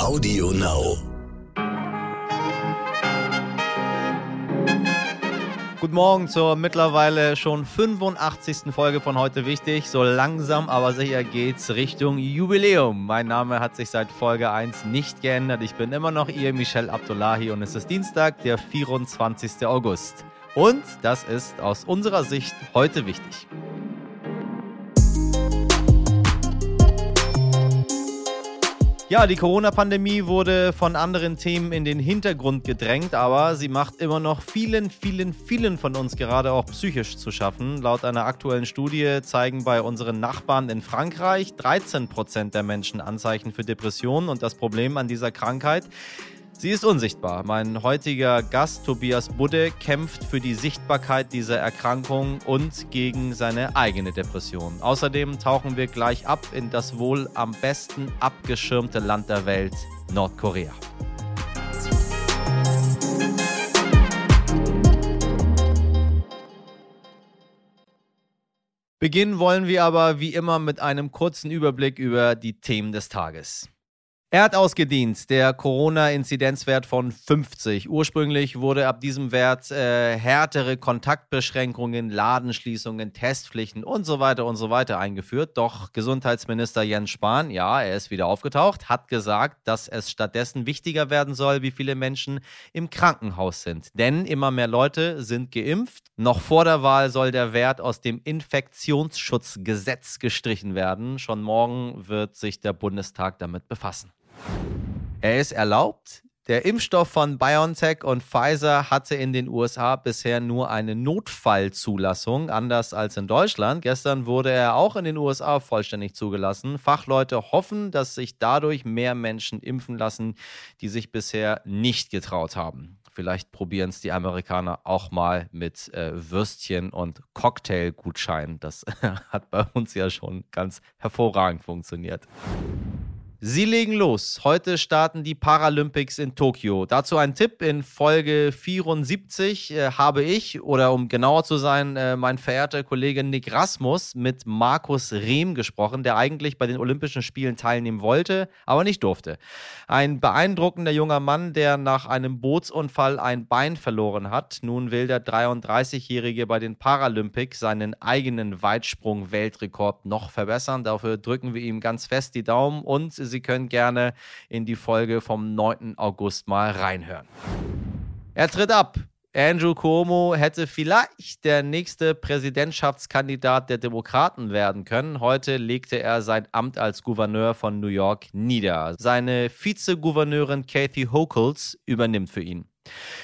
Audio Now. Guten Morgen zur mittlerweile schon 85. Folge von heute wichtig. So langsam, aber sicher geht's Richtung Jubiläum. Mein Name hat sich seit Folge 1 nicht geändert. Ich bin immer noch ihr Michel Abdullahi und es ist Dienstag, der 24. August. Und das ist aus unserer Sicht heute wichtig. Ja, die Corona-Pandemie wurde von anderen Themen in den Hintergrund gedrängt, aber sie macht immer noch vielen, vielen, vielen von uns gerade auch psychisch zu schaffen. Laut einer aktuellen Studie zeigen bei unseren Nachbarn in Frankreich 13 Prozent der Menschen Anzeichen für Depressionen und das Problem an dieser Krankheit Sie ist unsichtbar. Mein heutiger Gast Tobias Budde kämpft für die Sichtbarkeit dieser Erkrankung und gegen seine eigene Depression. Außerdem tauchen wir gleich ab in das wohl am besten abgeschirmte Land der Welt, Nordkorea. Beginnen wollen wir aber wie immer mit einem kurzen Überblick über die Themen des Tages. Er hat ausgedient, der Corona-Inzidenzwert von 50. Ursprünglich wurde ab diesem Wert äh, härtere Kontaktbeschränkungen, Ladenschließungen, Testpflichten und so weiter und so weiter eingeführt. Doch Gesundheitsminister Jens Spahn, ja, er ist wieder aufgetaucht, hat gesagt, dass es stattdessen wichtiger werden soll, wie viele Menschen im Krankenhaus sind. Denn immer mehr Leute sind geimpft. Noch vor der Wahl soll der Wert aus dem Infektionsschutzgesetz gestrichen werden. Schon morgen wird sich der Bundestag damit befassen. Er ist erlaubt. Der Impfstoff von BioNTech und Pfizer hatte in den USA bisher nur eine Notfallzulassung, anders als in Deutschland. Gestern wurde er auch in den USA vollständig zugelassen. Fachleute hoffen, dass sich dadurch mehr Menschen impfen lassen, die sich bisher nicht getraut haben. Vielleicht probieren es die Amerikaner auch mal mit äh, Würstchen und Cocktailgutscheinen. Das hat bei uns ja schon ganz hervorragend funktioniert. Sie legen los. Heute starten die Paralympics in Tokio. Dazu ein Tipp. In Folge 74 äh, habe ich, oder um genauer zu sein, äh, mein verehrter Kollege Nick Rasmus mit Markus Rehm gesprochen, der eigentlich bei den Olympischen Spielen teilnehmen wollte, aber nicht durfte. Ein beeindruckender junger Mann, der nach einem Bootsunfall ein Bein verloren hat. Nun will der 33-Jährige bei den Paralympics seinen eigenen Weitsprung-Weltrekord noch verbessern. Dafür drücken wir ihm ganz fest die Daumen und Sie können gerne in die Folge vom 9. August mal reinhören. Er tritt ab. Andrew Cuomo hätte vielleicht der nächste Präsidentschaftskandidat der Demokraten werden können. Heute legte er sein Amt als Gouverneur von New York nieder. Seine Vizegouverneurin Kathy Hochul übernimmt für ihn.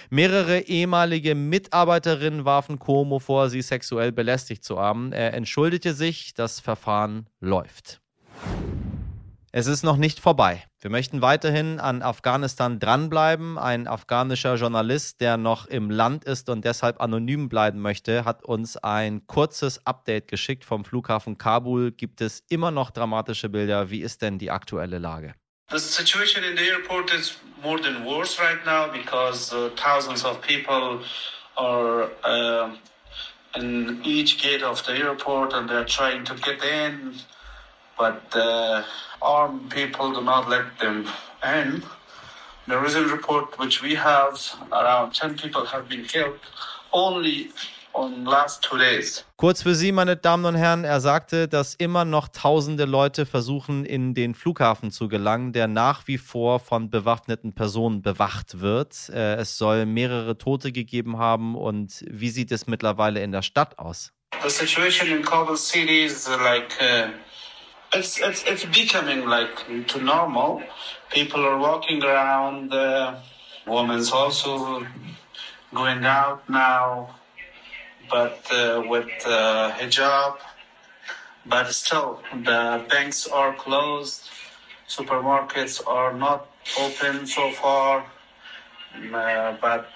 Mehrere ehemalige Mitarbeiterinnen warfen Cuomo vor, sie sexuell belästigt zu haben. Er entschuldigte sich, das Verfahren läuft. Es ist noch nicht vorbei. Wir möchten weiterhin an Afghanistan dranbleiben. Ein afghanischer Journalist, der noch im Land ist und deshalb anonym bleiben möchte, hat uns ein kurzes Update geschickt vom Flughafen Kabul. Gibt es immer noch dramatische Bilder? Wie ist denn die aktuelle Lage? The situation in the airport is more than worse right now because uh, thousands of people are uh, in each gate of the airport and they're trying to get in, but uh, armed people do not let them in. There is a report which we have around 10 people have been killed only on last two days. Kurz für Sie, meine Damen und Herren, er sagte, dass immer noch tausende Leute versuchen, in den Flughafen zu gelangen, der nach wie vor von bewaffneten Personen bewacht wird. Äh, es soll mehrere Tote gegeben haben und wie sieht es mittlerweile in der Stadt aus? The situation in Kabul city is like uh it's, it's, it's becoming like to normal. People are walking around. Uh, women's also going out now, but uh, with uh, hijab. But still, the banks are closed. Supermarkets are not open so far. Uh, but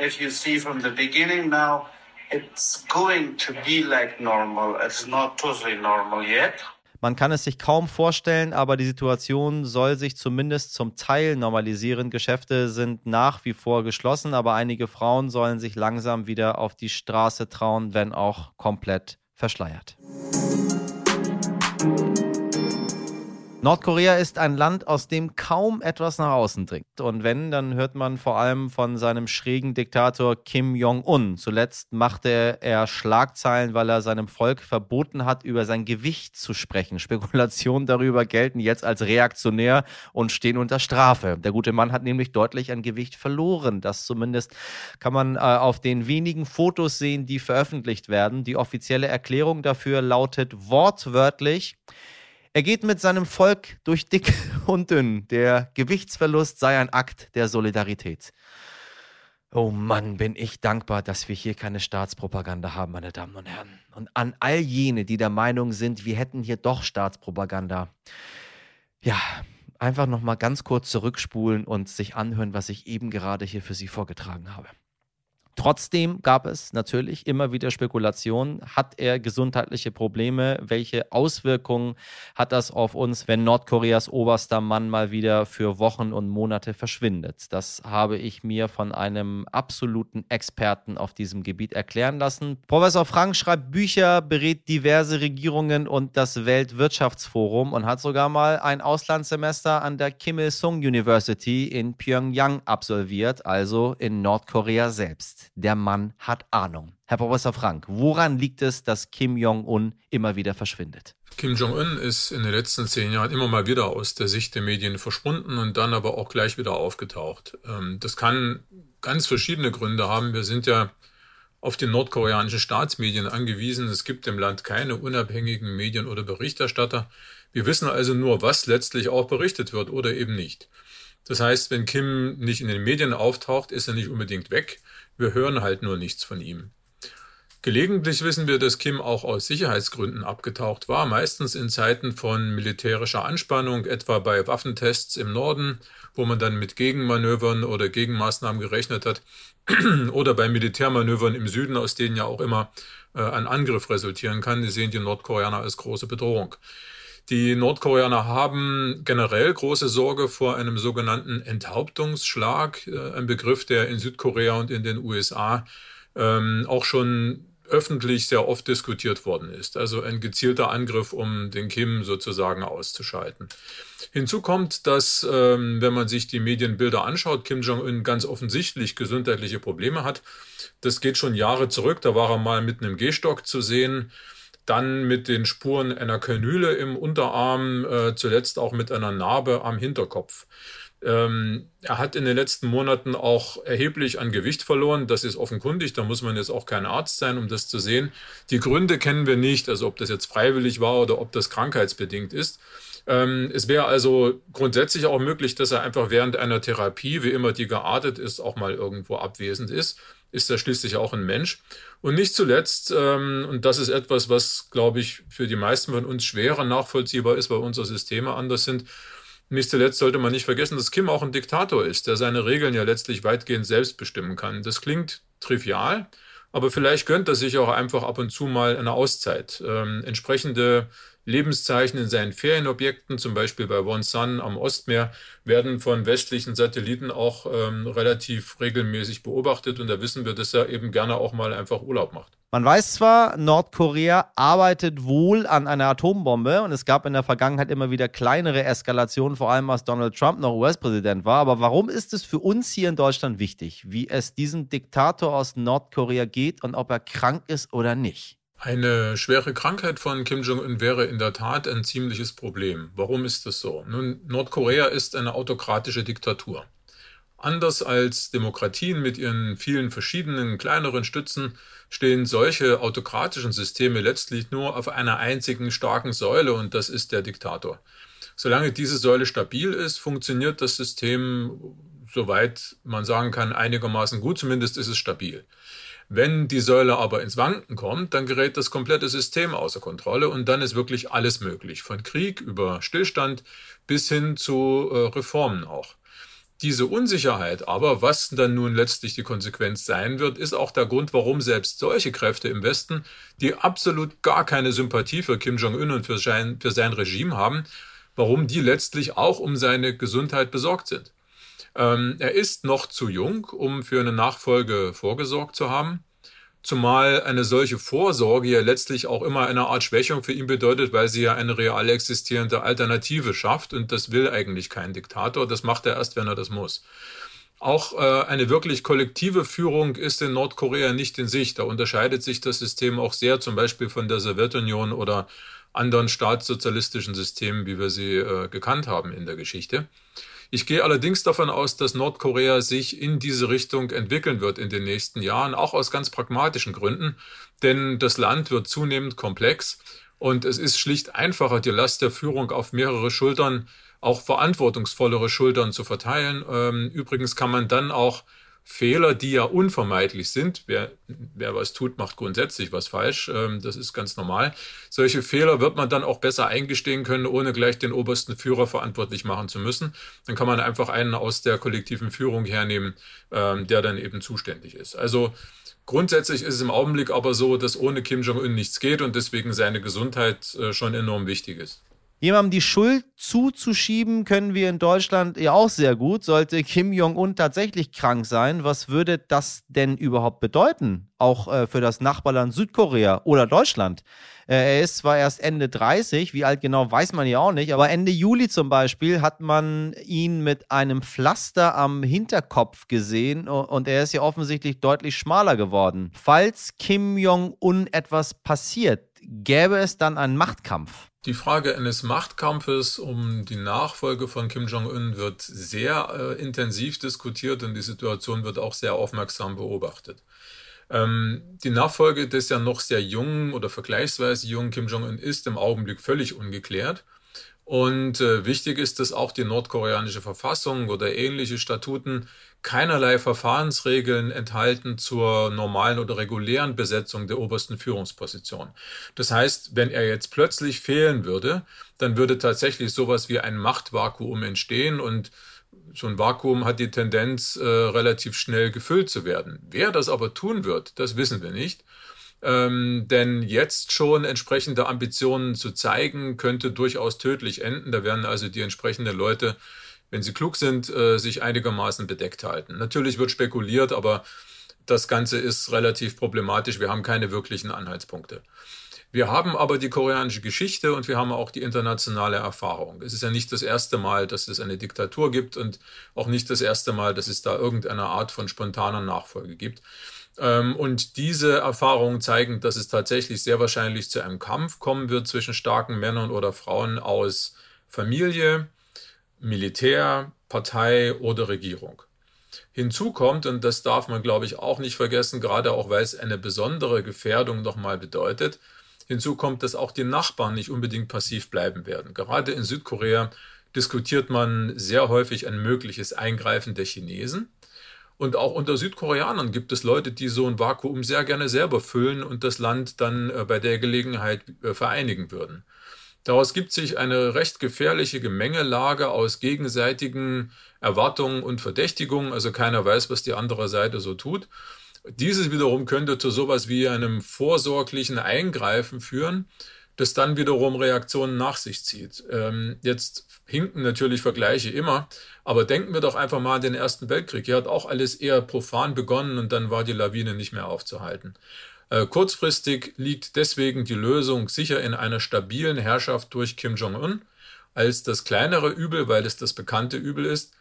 if you see from the beginning now, it's going to be like normal. It's not totally normal yet. Man kann es sich kaum vorstellen, aber die Situation soll sich zumindest zum Teil normalisieren. Geschäfte sind nach wie vor geschlossen, aber einige Frauen sollen sich langsam wieder auf die Straße trauen, wenn auch komplett verschleiert. Nordkorea ist ein Land, aus dem kaum etwas nach außen dringt. Und wenn, dann hört man vor allem von seinem schrägen Diktator Kim Jong-un. Zuletzt machte er Schlagzeilen, weil er seinem Volk verboten hat, über sein Gewicht zu sprechen. Spekulationen darüber gelten jetzt als reaktionär und stehen unter Strafe. Der gute Mann hat nämlich deutlich an Gewicht verloren. Das zumindest kann man äh, auf den wenigen Fotos sehen, die veröffentlicht werden. Die offizielle Erklärung dafür lautet wortwörtlich, er geht mit seinem Volk durch dick und dünn. Der Gewichtsverlust sei ein Akt der Solidarität. Oh Mann, bin ich dankbar, dass wir hier keine Staatspropaganda haben, meine Damen und Herren. Und an all jene, die der Meinung sind, wir hätten hier doch Staatspropaganda. Ja, einfach noch mal ganz kurz zurückspulen und sich anhören, was ich eben gerade hier für Sie vorgetragen habe. Trotzdem gab es natürlich immer wieder Spekulationen. Hat er gesundheitliche Probleme? Welche Auswirkungen hat das auf uns, wenn Nordkoreas oberster Mann mal wieder für Wochen und Monate verschwindet? Das habe ich mir von einem absoluten Experten auf diesem Gebiet erklären lassen. Professor Frank schreibt Bücher, berät diverse Regierungen und das Weltwirtschaftsforum und hat sogar mal ein Auslandssemester an der Kim Il-sung University in Pyongyang absolviert, also in Nordkorea selbst der Mann hat Ahnung. Herr Professor Frank, woran liegt es, dass Kim Jong-un immer wieder verschwindet? Kim Jong-un ist in den letzten zehn Jahren immer mal wieder aus der Sicht der Medien verschwunden und dann aber auch gleich wieder aufgetaucht. Ähm, das kann ganz verschiedene Gründe haben. Wir sind ja auf die nordkoreanischen Staatsmedien angewiesen. Es gibt im Land keine unabhängigen Medien oder Berichterstatter. Wir wissen also nur, was letztlich auch berichtet wird oder eben nicht. Das heißt, wenn Kim nicht in den Medien auftaucht, ist er nicht unbedingt weg. Wir hören halt nur nichts von ihm. Gelegentlich wissen wir, dass Kim auch aus Sicherheitsgründen abgetaucht war, meistens in Zeiten von militärischer Anspannung, etwa bei Waffentests im Norden, wo man dann mit Gegenmanövern oder Gegenmaßnahmen gerechnet hat, oder bei Militärmanövern im Süden, aus denen ja auch immer äh, ein Angriff resultieren kann. Die sehen die Nordkoreaner als große Bedrohung. Die Nordkoreaner haben generell große Sorge vor einem sogenannten Enthauptungsschlag, äh, ein Begriff, der in Südkorea und in den USA ähm, auch schon öffentlich sehr oft diskutiert worden ist. Also ein gezielter Angriff, um den Kim sozusagen auszuschalten. Hinzu kommt, dass, ähm, wenn man sich die Medienbilder anschaut, Kim Jong-un ganz offensichtlich gesundheitliche Probleme hat. Das geht schon Jahre zurück. Da war er mal mit einem Gehstock zu sehen dann mit den Spuren einer Kanüle im Unterarm, äh, zuletzt auch mit einer Narbe am Hinterkopf. Ähm, er hat in den letzten Monaten auch erheblich an Gewicht verloren. Das ist offenkundig. Da muss man jetzt auch kein Arzt sein, um das zu sehen. Die Gründe kennen wir nicht, also ob das jetzt freiwillig war oder ob das krankheitsbedingt ist. Ähm, es wäre also grundsätzlich auch möglich, dass er einfach während einer Therapie, wie immer die geartet ist, auch mal irgendwo abwesend ist ist er schließlich auch ein Mensch. Und nicht zuletzt, ähm, und das ist etwas, was, glaube ich, für die meisten von uns schwerer nachvollziehbar ist, weil unsere Systeme anders sind, nicht zuletzt sollte man nicht vergessen, dass Kim auch ein Diktator ist, der seine Regeln ja letztlich weitgehend selbst bestimmen kann. Das klingt trivial, aber vielleicht gönnt er sich auch einfach ab und zu mal eine Auszeit. Ähm, entsprechende Lebenszeichen in seinen Ferienobjekten, zum Beispiel bei Wonsan am Ostmeer, werden von westlichen Satelliten auch ähm, relativ regelmäßig beobachtet und da wissen wir, dass er eben gerne auch mal einfach Urlaub macht. Man weiß zwar, Nordkorea arbeitet wohl an einer Atombombe und es gab in der Vergangenheit immer wieder kleinere Eskalationen, vor allem als Donald Trump noch US-Präsident war. Aber warum ist es für uns hier in Deutschland wichtig, wie es diesem Diktator aus Nordkorea geht und ob er krank ist oder nicht? Eine schwere Krankheit von Kim Jong-un wäre in der Tat ein ziemliches Problem. Warum ist das so? Nun, Nordkorea ist eine autokratische Diktatur. Anders als Demokratien mit ihren vielen verschiedenen kleineren Stützen stehen solche autokratischen Systeme letztlich nur auf einer einzigen starken Säule und das ist der Diktator. Solange diese Säule stabil ist, funktioniert das System, soweit man sagen kann, einigermaßen gut, zumindest ist es stabil. Wenn die Säule aber ins Wanken kommt, dann gerät das komplette System außer Kontrolle und dann ist wirklich alles möglich. Von Krieg über Stillstand bis hin zu äh, Reformen auch. Diese Unsicherheit aber, was dann nun letztlich die Konsequenz sein wird, ist auch der Grund, warum selbst solche Kräfte im Westen, die absolut gar keine Sympathie für Kim Jong-un und für sein, für sein Regime haben, warum die letztlich auch um seine Gesundheit besorgt sind. Ähm, er ist noch zu jung, um für eine Nachfolge vorgesorgt zu haben. Zumal eine solche Vorsorge ja letztlich auch immer eine Art Schwächung für ihn bedeutet, weil sie ja eine real existierende Alternative schafft. Und das will eigentlich kein Diktator. Das macht er erst, wenn er das muss. Auch äh, eine wirklich kollektive Führung ist in Nordkorea nicht in Sicht. Da unterscheidet sich das System auch sehr, zum Beispiel von der Sowjetunion oder anderen staatssozialistischen Systemen, wie wir sie äh, gekannt haben in der Geschichte. Ich gehe allerdings davon aus, dass Nordkorea sich in diese Richtung entwickeln wird in den nächsten Jahren, auch aus ganz pragmatischen Gründen, denn das Land wird zunehmend komplex und es ist schlicht einfacher, die Last der Führung auf mehrere Schultern, auch verantwortungsvollere Schultern zu verteilen. Ähm, übrigens kann man dann auch Fehler, die ja unvermeidlich sind. Wer, wer was tut, macht grundsätzlich was falsch. Ähm, das ist ganz normal. Solche Fehler wird man dann auch besser eingestehen können, ohne gleich den obersten Führer verantwortlich machen zu müssen. Dann kann man einfach einen aus der kollektiven Führung hernehmen, ähm, der dann eben zuständig ist. Also Grundsätzlich ist es im Augenblick aber so, dass ohne Kim Jong-un nichts geht und deswegen seine Gesundheit äh, schon enorm wichtig ist. Jemandem die Schuld zuzuschieben können wir in Deutschland ja auch sehr gut. Sollte Kim Jong-un tatsächlich krank sein, was würde das denn überhaupt bedeuten? Auch äh, für das Nachbarland Südkorea oder Deutschland. Äh, er ist zwar erst Ende 30, wie alt genau weiß man ja auch nicht, aber Ende Juli zum Beispiel hat man ihn mit einem Pflaster am Hinterkopf gesehen und er ist ja offensichtlich deutlich schmaler geworden. Falls Kim Jong-un etwas passiert, gäbe es dann einen Machtkampf. Die Frage eines Machtkampfes um die Nachfolge von Kim Jong-un wird sehr äh, intensiv diskutiert und die Situation wird auch sehr aufmerksam beobachtet. Ähm, die Nachfolge des ja noch sehr jungen oder vergleichsweise jungen Kim Jong-un ist im Augenblick völlig ungeklärt. Und äh, wichtig ist, dass auch die nordkoreanische Verfassung oder ähnliche Statuten keinerlei Verfahrensregeln enthalten zur normalen oder regulären Besetzung der obersten Führungsposition. Das heißt, wenn er jetzt plötzlich fehlen würde, dann würde tatsächlich sowas wie ein Machtvakuum entstehen und so ein Vakuum hat die Tendenz, äh, relativ schnell gefüllt zu werden. Wer das aber tun wird, das wissen wir nicht. Ähm, denn jetzt schon entsprechende Ambitionen zu zeigen, könnte durchaus tödlich enden. Da werden also die entsprechenden Leute, wenn sie klug sind, äh, sich einigermaßen bedeckt halten. Natürlich wird spekuliert, aber das Ganze ist relativ problematisch. Wir haben keine wirklichen Anhaltspunkte. Wir haben aber die koreanische Geschichte und wir haben auch die internationale Erfahrung. Es ist ja nicht das erste Mal, dass es eine Diktatur gibt und auch nicht das erste Mal, dass es da irgendeine Art von spontaner Nachfolge gibt. Ähm, und diese Erfahrungen zeigen, dass es tatsächlich sehr wahrscheinlich zu einem Kampf kommen wird zwischen starken Männern oder Frauen aus Familie, Militär, Partei oder Regierung. Hinzu kommt, und das darf man, glaube ich, auch nicht vergessen, gerade auch weil es eine besondere Gefährdung nochmal bedeutet, hinzu kommt, dass auch die Nachbarn nicht unbedingt passiv bleiben werden. Gerade in Südkorea diskutiert man sehr häufig ein mögliches Eingreifen der Chinesen. Und auch unter Südkoreanern gibt es Leute, die so ein Vakuum sehr gerne selber füllen und das Land dann äh, bei der Gelegenheit äh, vereinigen würden. Daraus gibt sich eine recht gefährliche Gemengelage aus gegenseitigen Erwartungen und Verdächtigungen. Also keiner weiß, was die andere Seite so tut. Dieses wiederum könnte zu sowas wie einem vorsorglichen Eingreifen führen, das dann wiederum Reaktionen nach sich zieht. Ähm, jetzt hinken natürlich Vergleiche immer, aber denken wir doch einfach mal an den Ersten Weltkrieg. Hier hat auch alles eher profan begonnen und dann war die Lawine nicht mehr aufzuhalten. Äh, kurzfristig liegt deswegen die Lösung sicher in einer stabilen Herrschaft durch Kim Jong-un als das kleinere Übel, weil es das bekannte Übel ist,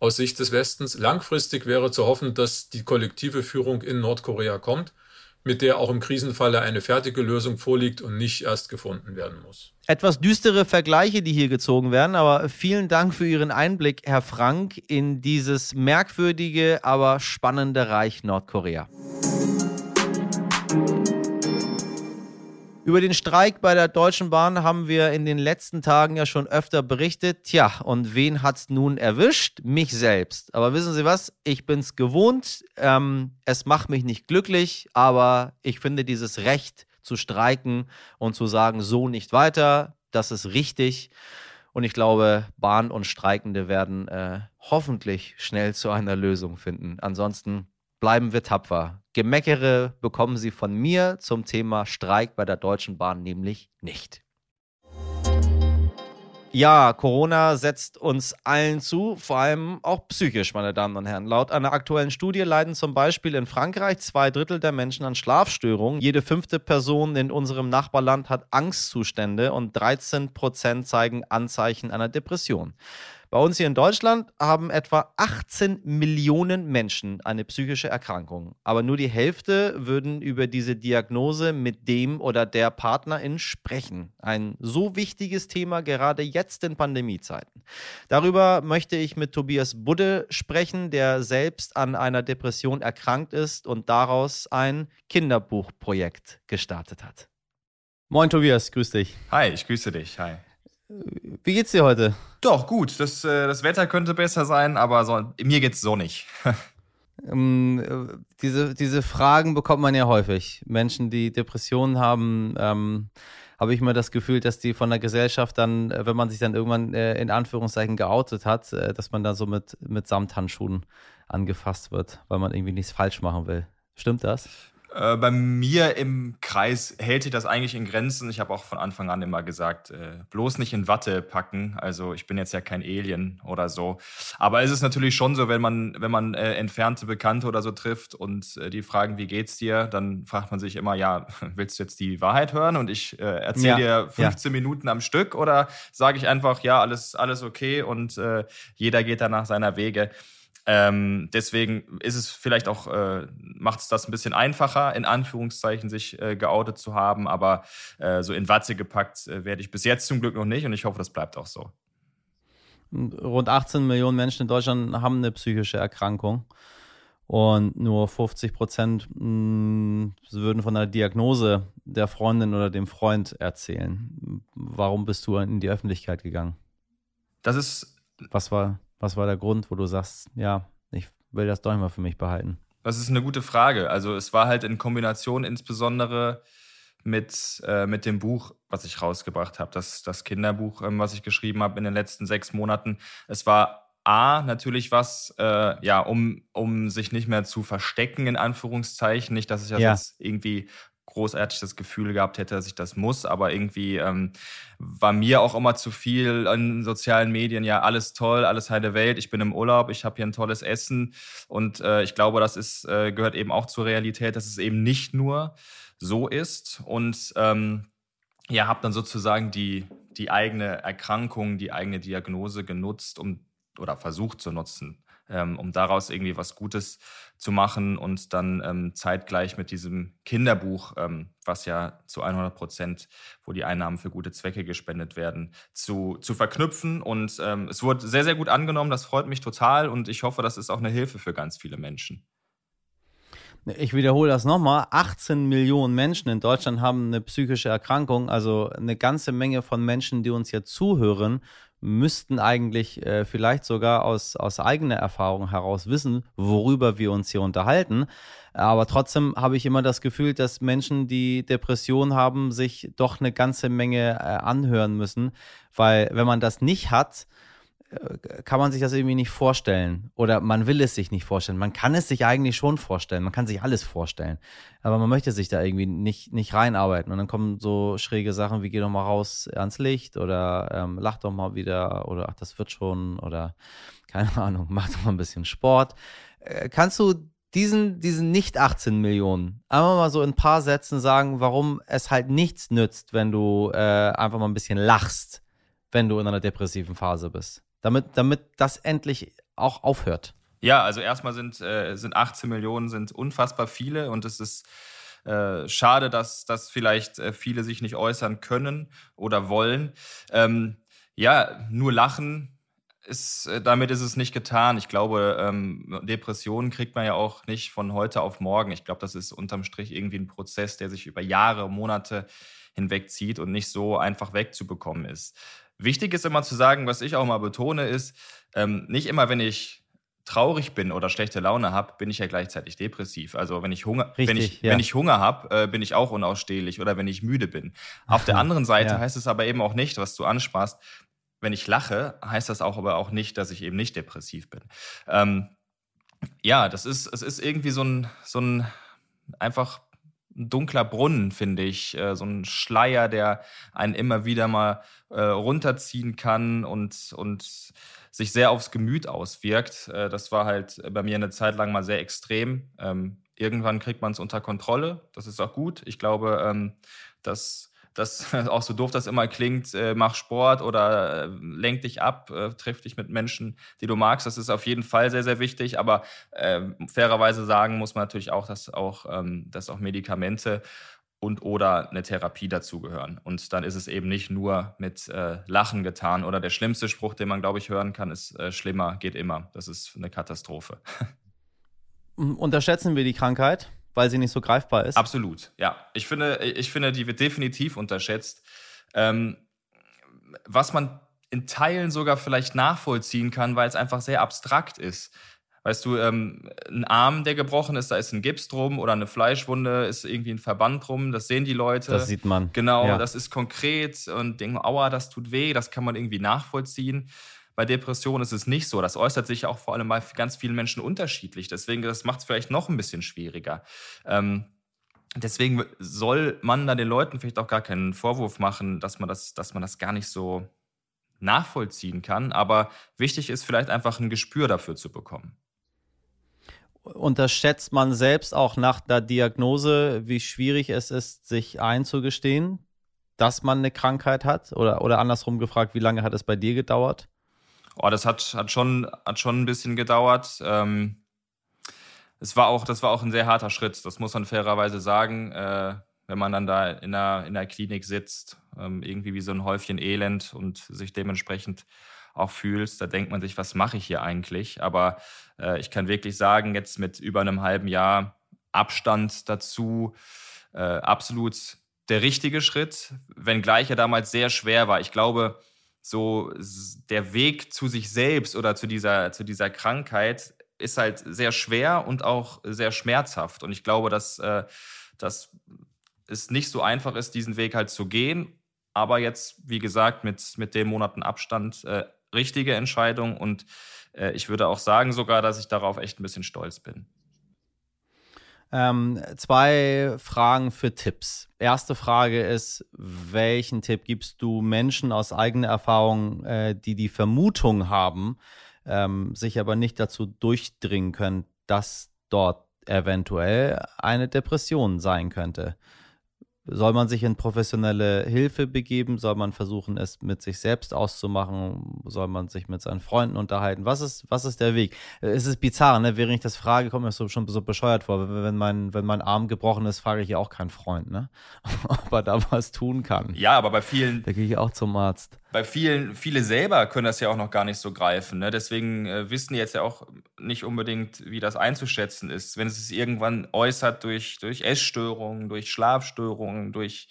aus Sicht des Westens. Langfristig wäre zu hoffen, dass die kollektive Führung in Nordkorea kommt mit der auch im Krisenfalle eine fertige Lösung vorliegt und nicht erst gefunden werden muss. Etwas düstere Vergleiche, die hier gezogen werden, aber vielen Dank für Ihren Einblick, Herr Frank, in dieses merkwürdige, aber spannende Reich Nordkorea. Über den Streik bei der Deutschen Bahn haben wir in den letzten Tagen ja schon öfter berichtet. Tja, und wen hat's nun erwischt? Mich selbst. Aber wissen Sie was? Ich bin's gewohnt. Ähm, es macht mich nicht glücklich, aber ich finde dieses Recht zu streiken und zu sagen, so nicht weiter, das ist richtig. Und ich glaube, Bahn und Streikende werden äh, hoffentlich schnell zu einer Lösung finden. Ansonsten bleiben wir tapfer. Gemeckere bekommen Sie von mir zum Thema Streik bei der Deutschen Bahn nämlich nicht. Ja, Corona setzt uns allen zu, vor allem auch psychisch, meine Damen und Herren. Laut einer aktuellen Studie leiden zum Beispiel in Frankreich zwei Drittel der Menschen an Schlafstörungen. Jede fünfte Person in unserem Nachbarland hat Angstzustände und 13 Prozent zeigen Anzeichen einer Depression. Bei uns hier in Deutschland haben etwa 18 Millionen Menschen eine psychische Erkrankung. Aber nur die Hälfte würden über diese Diagnose mit dem oder der Partnerin sprechen. Ein so wichtiges Thema gerade jetzt in Pandemiezeiten. Darüber möchte ich mit Tobias Budde sprechen, der selbst an einer Depression erkrankt ist und daraus ein Kinderbuchprojekt gestartet hat. Moin Tobias, grüß dich. Hi, ich grüße dich. Hi. Wie geht's dir heute? Doch, gut. Das, äh, das Wetter könnte besser sein, aber so, mir geht's so nicht. ähm, diese, diese Fragen bekommt man ja häufig. Menschen, die Depressionen haben, ähm, habe ich immer das Gefühl, dass die von der Gesellschaft dann, äh, wenn man sich dann irgendwann äh, in Anführungszeichen geoutet hat, äh, dass man dann so mit, mit Samthandschuhen angefasst wird, weil man irgendwie nichts falsch machen will. Stimmt das? Äh, bei mir im Kreis hält sich das eigentlich in Grenzen. Ich habe auch von Anfang an immer gesagt, äh, bloß nicht in Watte packen. Also ich bin jetzt ja kein Alien oder so. Aber es ist natürlich schon so, wenn man, wenn man äh, entfernte Bekannte oder so trifft und äh, die fragen, wie geht's dir, dann fragt man sich immer, ja, willst du jetzt die Wahrheit hören und ich äh, erzähle ja, dir 15 ja. Minuten am Stück oder sage ich einfach, ja, alles, alles okay und äh, jeder geht danach seiner Wege. Ähm, deswegen ist es vielleicht auch, äh, macht es das ein bisschen einfacher, in Anführungszeichen sich äh, geoutet zu haben, aber äh, so in Watze gepackt äh, werde ich bis jetzt zum Glück noch nicht und ich hoffe, das bleibt auch so. Rund 18 Millionen Menschen in Deutschland haben eine psychische Erkrankung und nur 50 Prozent hm, würden von einer Diagnose der Freundin oder dem Freund erzählen. Warum bist du in die Öffentlichkeit gegangen? Das ist. Was war? Was war der Grund, wo du sagst, ja, ich will das doch immer für mich behalten? Das ist eine gute Frage. Also es war halt in Kombination insbesondere mit, äh, mit dem Buch, was ich rausgebracht habe, das, das Kinderbuch, ähm, was ich geschrieben habe in den letzten sechs Monaten. Es war A, natürlich was, äh, ja, um, um sich nicht mehr zu verstecken, in Anführungszeichen. Nicht, dass ich das ja. jetzt irgendwie großartig das Gefühl gehabt hätte, dass ich das muss, aber irgendwie ähm, war mir auch immer zu viel an sozialen Medien, ja, alles toll, alles heile Welt, ich bin im Urlaub, ich habe hier ein tolles Essen. Und äh, ich glaube, das ist, äh, gehört eben auch zur Realität, dass es eben nicht nur so ist. Und ähm, ja, habe dann sozusagen die, die eigene Erkrankung, die eigene Diagnose genutzt, um oder versucht zu nutzen, ähm, um daraus irgendwie was Gutes zu machen und dann ähm, zeitgleich mit diesem Kinderbuch, ähm, was ja zu 100 Prozent, wo die Einnahmen für gute Zwecke gespendet werden, zu, zu verknüpfen. Und ähm, es wurde sehr, sehr gut angenommen. Das freut mich total und ich hoffe, das ist auch eine Hilfe für ganz viele Menschen. Ich wiederhole das nochmal. 18 Millionen Menschen in Deutschland haben eine psychische Erkrankung. Also eine ganze Menge von Menschen, die uns hier zuhören, müssten eigentlich äh, vielleicht sogar aus, aus eigener Erfahrung heraus wissen, worüber wir uns hier unterhalten. Aber trotzdem habe ich immer das Gefühl, dass Menschen, die Depression haben, sich doch eine ganze Menge äh, anhören müssen, weil wenn man das nicht hat, kann man sich das irgendwie nicht vorstellen oder man will es sich nicht vorstellen. Man kann es sich eigentlich schon vorstellen, man kann sich alles vorstellen, aber man möchte sich da irgendwie nicht, nicht reinarbeiten und dann kommen so schräge Sachen wie geh doch mal raus ans Licht oder ähm, lach doch mal wieder oder ach, das wird schon oder keine Ahnung, mach doch mal ein bisschen Sport. Äh, kannst du diesen, diesen nicht 18 Millionen einfach mal so in ein paar Sätzen sagen, warum es halt nichts nützt, wenn du äh, einfach mal ein bisschen lachst, wenn du in einer depressiven Phase bist? Damit, damit das endlich auch aufhört? Ja, also erstmal sind, äh, sind 18 Millionen sind unfassbar viele und es ist äh, schade, dass, dass vielleicht äh, viele sich nicht äußern können oder wollen. Ähm, ja, nur lachen ist, äh, damit ist es nicht getan. Ich glaube, ähm, Depressionen kriegt man ja auch nicht von heute auf morgen. Ich glaube, das ist unterm Strich irgendwie ein Prozess, der sich über Jahre, Monate hinwegzieht und nicht so einfach wegzubekommen ist. Wichtig ist immer zu sagen, was ich auch mal betone, ist, ähm, nicht immer, wenn ich traurig bin oder schlechte Laune habe, bin ich ja gleichzeitig depressiv. Also wenn ich Hunger, Richtig, wenn ich, ja. wenn ich Hunger habe, äh, bin ich auch unausstehlich oder wenn ich müde bin. Auf der anderen Seite ja. heißt es aber eben auch nicht, was du ansprachst, wenn ich lache, heißt das auch aber auch nicht, dass ich eben nicht depressiv bin. Ähm, ja, das ist, es ist irgendwie so ein, so ein einfach dunkler Brunnen, finde ich. Äh, so ein Schleier, der einen immer wieder mal äh, runterziehen kann und, und sich sehr aufs Gemüt auswirkt. Äh, das war halt bei mir eine Zeit lang mal sehr extrem. Ähm, irgendwann kriegt man es unter Kontrolle. Das ist auch gut. Ich glaube, ähm, dass das auch so doof das immer klingt, äh, mach Sport oder äh, lenk dich ab, äh, triff dich mit Menschen, die du magst. Das ist auf jeden Fall sehr, sehr wichtig. Aber äh, fairerweise sagen muss man natürlich auch, dass auch, ähm, dass auch Medikamente und oder eine Therapie dazugehören. Und dann ist es eben nicht nur mit äh, Lachen getan. Oder der schlimmste Spruch, den man, glaube ich, hören kann, ist äh, schlimmer geht immer. Das ist eine Katastrophe. Unterschätzen wir die Krankheit? Weil sie nicht so greifbar ist? Absolut, ja. Ich finde, ich finde, die wird definitiv unterschätzt. Ähm, was man in Teilen sogar vielleicht nachvollziehen kann, weil es einfach sehr abstrakt ist. Weißt du, ähm, ein Arm, der gebrochen ist, da ist ein Gips drum oder eine Fleischwunde, ist irgendwie ein Verband drum, das sehen die Leute. Das sieht man. Genau, ja. das ist konkret und denken, aua, das tut weh, das kann man irgendwie nachvollziehen. Bei Depressionen ist es nicht so. Das äußert sich auch vor allem bei ganz vielen Menschen unterschiedlich. Deswegen, das macht es vielleicht noch ein bisschen schwieriger. Ähm, deswegen soll man da den Leuten vielleicht auch gar keinen Vorwurf machen, dass man das, dass man das gar nicht so nachvollziehen kann. Aber wichtig ist vielleicht einfach ein Gespür dafür zu bekommen. Unterschätzt man selbst auch nach der Diagnose, wie schwierig es ist, sich einzugestehen, dass man eine Krankheit hat? Oder, oder andersrum gefragt, wie lange hat es bei dir gedauert? Oh, das hat, hat, schon, hat schon ein bisschen gedauert. Ähm, es war auch, das war auch ein sehr harter Schritt, das muss man fairerweise sagen. Äh, wenn man dann da in der, in der Klinik sitzt, ähm, irgendwie wie so ein Häufchen Elend und sich dementsprechend auch fühlst, da denkt man sich, was mache ich hier eigentlich? Aber äh, ich kann wirklich sagen, jetzt mit über einem halben Jahr Abstand dazu, äh, absolut der richtige Schritt, wenngleich er damals sehr schwer war. Ich glaube, so der Weg zu sich selbst oder zu dieser, zu dieser Krankheit ist halt sehr schwer und auch sehr schmerzhaft. Und ich glaube, dass, äh, dass es nicht so einfach ist, diesen Weg halt zu gehen. Aber jetzt, wie gesagt, mit, mit den Monaten Abstand, äh, richtige Entscheidung. Und äh, ich würde auch sagen sogar, dass ich darauf echt ein bisschen stolz bin. Ähm, zwei Fragen für Tipps. Erste Frage ist, welchen Tipp gibst du Menschen aus eigener Erfahrung, äh, die die Vermutung haben, ähm, sich aber nicht dazu durchdringen können, dass dort eventuell eine Depression sein könnte? Soll man sich in professionelle Hilfe begeben? Soll man versuchen, es mit sich selbst auszumachen? Soll man sich mit seinen Freunden unterhalten? Was ist, was ist der Weg? Es ist bizarr, ne? Während ich das frage, kommt mir so, schon so bescheuert vor. Wenn mein, wenn mein Arm gebrochen ist, frage ich ja auch keinen Freund, ne? Ob er da was tun kann. Ja, aber bei vielen. Da gehe ich auch zum Arzt bei vielen, viele selber können das ja auch noch gar nicht so greifen. Ne? Deswegen äh, wissen die jetzt ja auch nicht unbedingt, wie das einzuschätzen ist. Wenn es sich irgendwann äußert durch, durch Essstörungen, durch Schlafstörungen, durch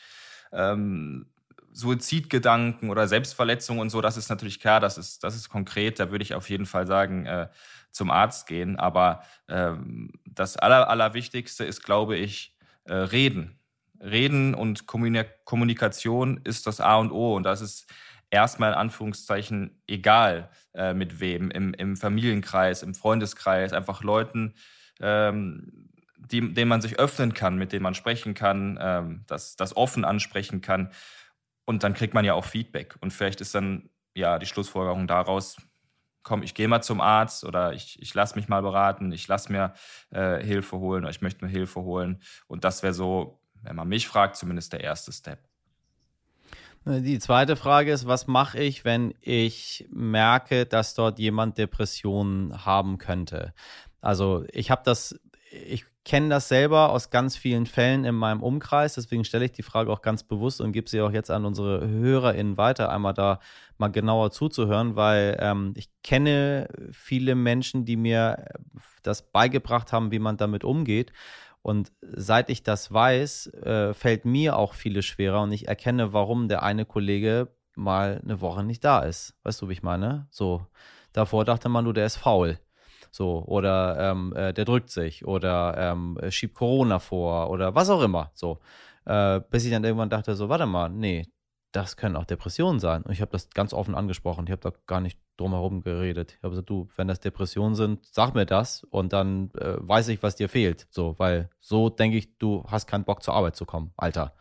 ähm, Suizidgedanken oder Selbstverletzungen und so, das ist natürlich klar, das ist, das ist konkret. Da würde ich auf jeden Fall sagen, äh, zum Arzt gehen. Aber ähm, das Aller, Allerwichtigste ist, glaube ich, äh, reden. Reden und Kommunikation ist das A und O. Und das ist erstmal in Anführungszeichen egal äh, mit wem, im, im Familienkreis, im Freundeskreis, einfach Leuten, ähm, die, denen man sich öffnen kann, mit denen man sprechen kann, ähm, das, das offen ansprechen kann. Und dann kriegt man ja auch Feedback. Und vielleicht ist dann ja die Schlussfolgerung daraus, komm, ich gehe mal zum Arzt oder ich, ich lasse mich mal beraten, ich lasse mir äh, Hilfe holen oder ich möchte mir Hilfe holen. Und das wäre so, wenn man mich fragt, zumindest der erste Step. Die zweite Frage ist, was mache ich, wenn ich merke, dass dort jemand Depressionen haben könnte? Also ich habe das, ich kenne das selber aus ganz vielen Fällen in meinem Umkreis, deswegen stelle ich die Frage auch ganz bewusst und gebe sie auch jetzt an unsere HörerInnen weiter, einmal da mal genauer zuzuhören, weil ähm, ich kenne viele Menschen, die mir das beigebracht haben, wie man damit umgeht. Und seit ich das weiß, äh, fällt mir auch vieles schwerer und ich erkenne, warum der eine Kollege mal eine Woche nicht da ist. Weißt du, wie ich meine? So, davor dachte man, du, der ist faul. So, oder ähm, äh, der drückt sich oder ähm, schiebt Corona vor oder was auch immer. So. Äh, bis ich dann irgendwann dachte, so, warte mal, nee, das können auch Depressionen sein. Und ich habe das ganz offen angesprochen. Ich habe da gar nicht drum herum geredet. Ich habe gesagt, du, wenn das Depressionen sind, sag mir das und dann äh, weiß ich, was dir fehlt. So, weil so denke ich, du hast keinen Bock zur Arbeit zu kommen, Alter.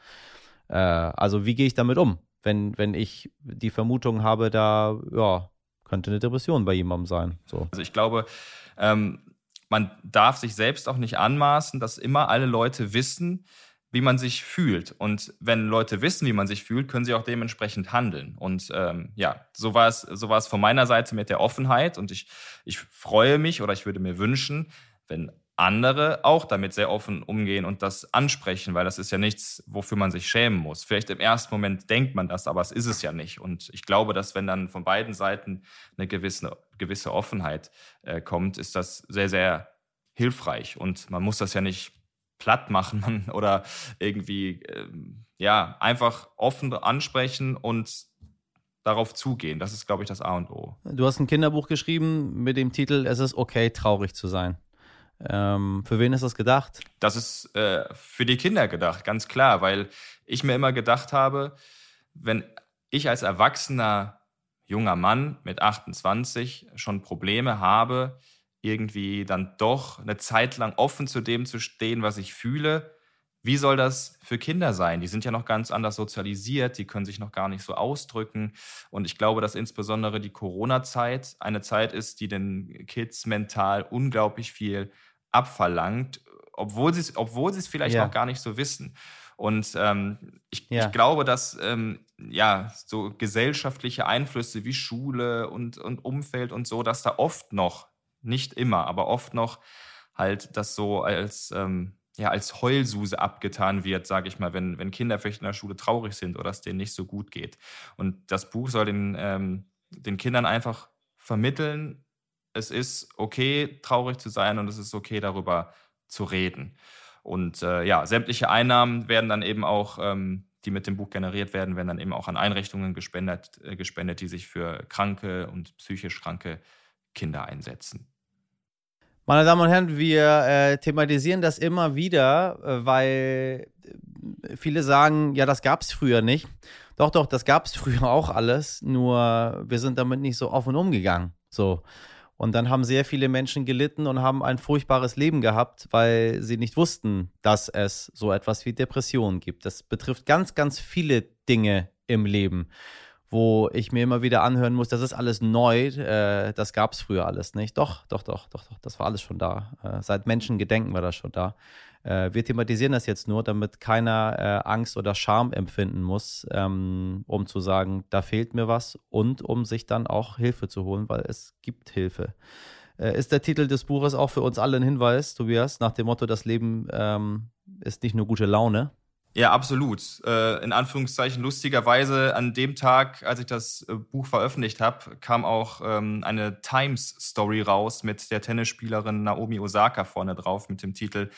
Äh, also wie gehe ich damit um, wenn, wenn ich die Vermutung habe, da, ja, könnte eine Depression bei jemandem sein. So. Also ich glaube, ähm, man darf sich selbst auch nicht anmaßen, dass immer alle Leute wissen, wie man sich fühlt. Und wenn Leute wissen, wie man sich fühlt, können sie auch dementsprechend handeln. Und ähm, ja, so war es, so war es von meiner Seite mit der Offenheit. Und ich, ich freue mich oder ich würde mir wünschen, wenn andere auch damit sehr offen umgehen und das ansprechen, weil das ist ja nichts, wofür man sich schämen muss. Vielleicht im ersten Moment denkt man das, aber es ist es ja nicht. Und ich glaube, dass wenn dann von beiden Seiten eine gewisse, gewisse Offenheit äh, kommt, ist das sehr, sehr hilfreich. Und man muss das ja nicht platt machen oder irgendwie, äh, ja, einfach offen ansprechen und darauf zugehen. Das ist, glaube ich, das A und O. Du hast ein Kinderbuch geschrieben mit dem Titel Es ist okay, traurig zu sein. Ähm, für wen ist das gedacht? Das ist äh, für die Kinder gedacht, ganz klar, weil ich mir immer gedacht habe, wenn ich als erwachsener junger Mann mit 28 schon Probleme habe, irgendwie dann doch eine Zeit lang offen zu dem zu stehen, was ich fühle. Wie soll das für Kinder sein? Die sind ja noch ganz anders sozialisiert, die können sich noch gar nicht so ausdrücken. Und ich glaube, dass insbesondere die Corona-Zeit eine Zeit ist, die den Kids mental unglaublich viel abverlangt, obwohl sie es obwohl vielleicht ja. noch gar nicht so wissen. Und ähm, ich, ja. ich, glaube, dass ähm, ja so gesellschaftliche Einflüsse wie Schule und, und Umfeld und so, dass da oft noch nicht immer, aber oft noch halt das so als, ähm, ja, als Heulsuse abgetan wird, sage ich mal, wenn, wenn Kinder vielleicht in der Schule traurig sind oder es denen nicht so gut geht. Und das Buch soll den, ähm, den Kindern einfach vermitteln, es ist okay, traurig zu sein und es ist okay, darüber zu reden. Und äh, ja, sämtliche Einnahmen werden dann eben auch, ähm, die mit dem Buch generiert werden, werden dann eben auch an Einrichtungen gespendet, äh, gespendet, die sich für kranke und psychisch kranke Kinder einsetzen. Meine Damen und Herren, wir äh, thematisieren das immer wieder, äh, weil äh, viele sagen, ja, das gab es früher nicht. Doch, doch, das gab es früher auch alles, nur wir sind damit nicht so offen umgegangen. So. Und dann haben sehr viele Menschen gelitten und haben ein furchtbares Leben gehabt, weil sie nicht wussten, dass es so etwas wie Depressionen gibt. Das betrifft ganz, ganz viele Dinge im Leben wo ich mir immer wieder anhören muss, das ist alles neu, äh, das gab es früher alles nicht. Doch, doch, doch, doch, doch, das war alles schon da. Äh, seit Menschengedenken war das schon da. Äh, wir thematisieren das jetzt nur, damit keiner äh, Angst oder Scham empfinden muss, ähm, um zu sagen, da fehlt mir was und um sich dann auch Hilfe zu holen, weil es gibt Hilfe. Äh, ist der Titel des Buches auch für uns alle ein Hinweis, Tobias, nach dem Motto, das Leben ähm, ist nicht nur gute Laune? Ja, absolut. Äh, in Anführungszeichen lustigerweise an dem Tag, als ich das äh, Buch veröffentlicht habe, kam auch ähm, eine Times-Story raus mit der Tennisspielerin Naomi Osaka vorne drauf mit dem Titel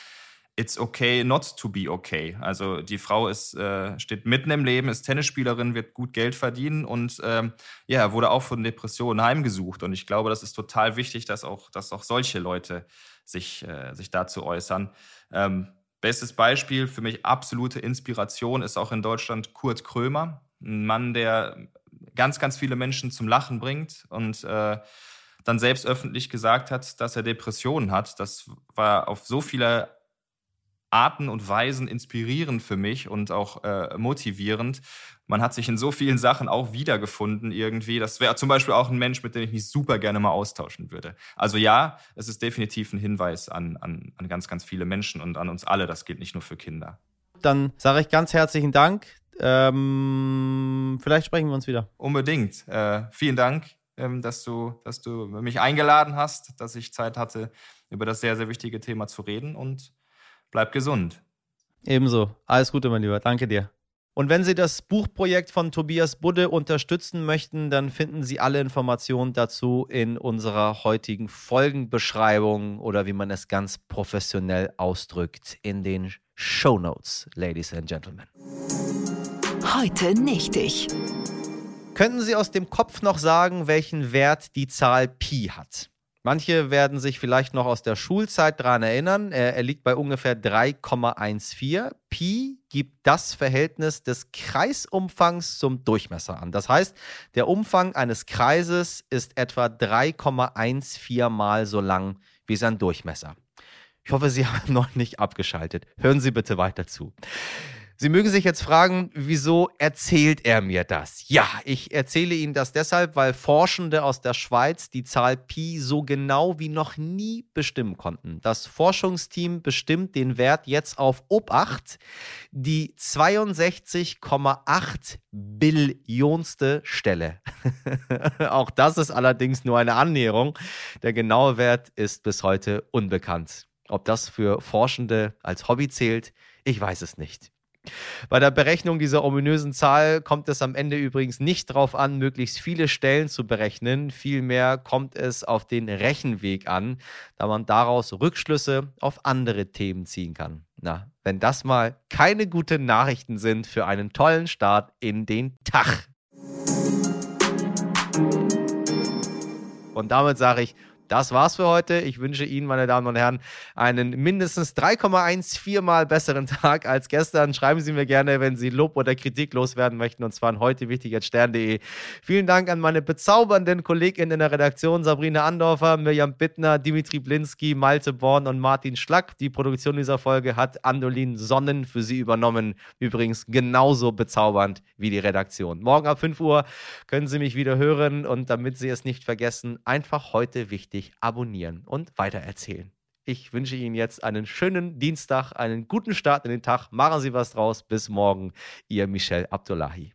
It's okay not to be okay. Also die Frau ist, äh, steht mitten im Leben, ist Tennisspielerin, wird gut Geld verdienen und ähm, ja, wurde auch von Depressionen heimgesucht. Und ich glaube, das ist total wichtig, dass auch, dass auch solche Leute sich, sich dazu äußern. Ähm, Bestes Beispiel für mich absolute Inspiration ist auch in Deutschland Kurt Krömer, ein Mann, der ganz, ganz viele Menschen zum Lachen bringt und äh, dann selbst öffentlich gesagt hat, dass er Depressionen hat. Das war auf so viele Arten und Weisen inspirierend für mich und auch äh, motivierend. Man hat sich in so vielen Sachen auch wiedergefunden irgendwie. Das wäre zum Beispiel auch ein Mensch, mit dem ich mich super gerne mal austauschen würde. Also ja, es ist definitiv ein Hinweis an, an, an ganz, ganz viele Menschen und an uns alle. Das gilt nicht nur für Kinder. Dann sage ich ganz herzlichen Dank. Ähm, vielleicht sprechen wir uns wieder. Unbedingt. Äh, vielen Dank, ähm, dass, du, dass du mich eingeladen hast, dass ich Zeit hatte, über das sehr, sehr wichtige Thema zu reden und Bleib gesund. Ebenso. Alles Gute, mein Lieber. Danke dir. Und wenn Sie das Buchprojekt von Tobias Budde unterstützen möchten, dann finden Sie alle Informationen dazu in unserer heutigen Folgenbeschreibung oder wie man es ganz professionell ausdrückt, in den Show Notes, Ladies and Gentlemen. Heute nicht ich. Könnten Sie aus dem Kopf noch sagen, welchen Wert die Zahl Pi hat? Manche werden sich vielleicht noch aus der Schulzeit daran erinnern. Er, er liegt bei ungefähr 3,14. Pi gibt das Verhältnis des Kreisumfangs zum Durchmesser an. Das heißt, der Umfang eines Kreises ist etwa 3,14 mal so lang wie sein Durchmesser. Ich hoffe, Sie haben noch nicht abgeschaltet. Hören Sie bitte weiter zu. Sie mögen sich jetzt fragen, wieso erzählt er mir das? Ja, ich erzähle Ihnen das deshalb, weil Forschende aus der Schweiz die Zahl Pi so genau wie noch nie bestimmen konnten. Das Forschungsteam bestimmt den Wert jetzt auf Obacht, die 62,8 Billionste Stelle. Auch das ist allerdings nur eine Annäherung. Der genaue Wert ist bis heute unbekannt. Ob das für Forschende als Hobby zählt, ich weiß es nicht. Bei der Berechnung dieser ominösen Zahl kommt es am Ende übrigens nicht darauf an, möglichst viele Stellen zu berechnen. Vielmehr kommt es auf den Rechenweg an, da man daraus Rückschlüsse auf andere Themen ziehen kann. Na, wenn das mal keine guten Nachrichten sind für einen tollen Start in den Tag. Und damit sage ich das war's für heute. Ich wünsche Ihnen, meine Damen und Herren, einen mindestens 3,14 mal besseren Tag als gestern. Schreiben Sie mir gerne, wenn Sie Lob oder Kritik loswerden möchten, und zwar an heute wichtig at stern.de. Vielen Dank an meine bezaubernden Kolleginnen in der Redaktion, Sabrina Andorfer, Mirjam Bittner, Dimitri Blinski, Malte Born und Martin Schlack. Die Produktion dieser Folge hat Andolin Sonnen für Sie übernommen. Übrigens genauso bezaubernd wie die Redaktion. Morgen ab 5 Uhr können Sie mich wieder hören und damit Sie es nicht vergessen, einfach heute wichtig wichtig, abonnieren und weitererzählen. Ich wünsche Ihnen jetzt einen schönen Dienstag, einen guten Start in den Tag. Machen Sie was draus. Bis morgen. Ihr Michel Abdullahi.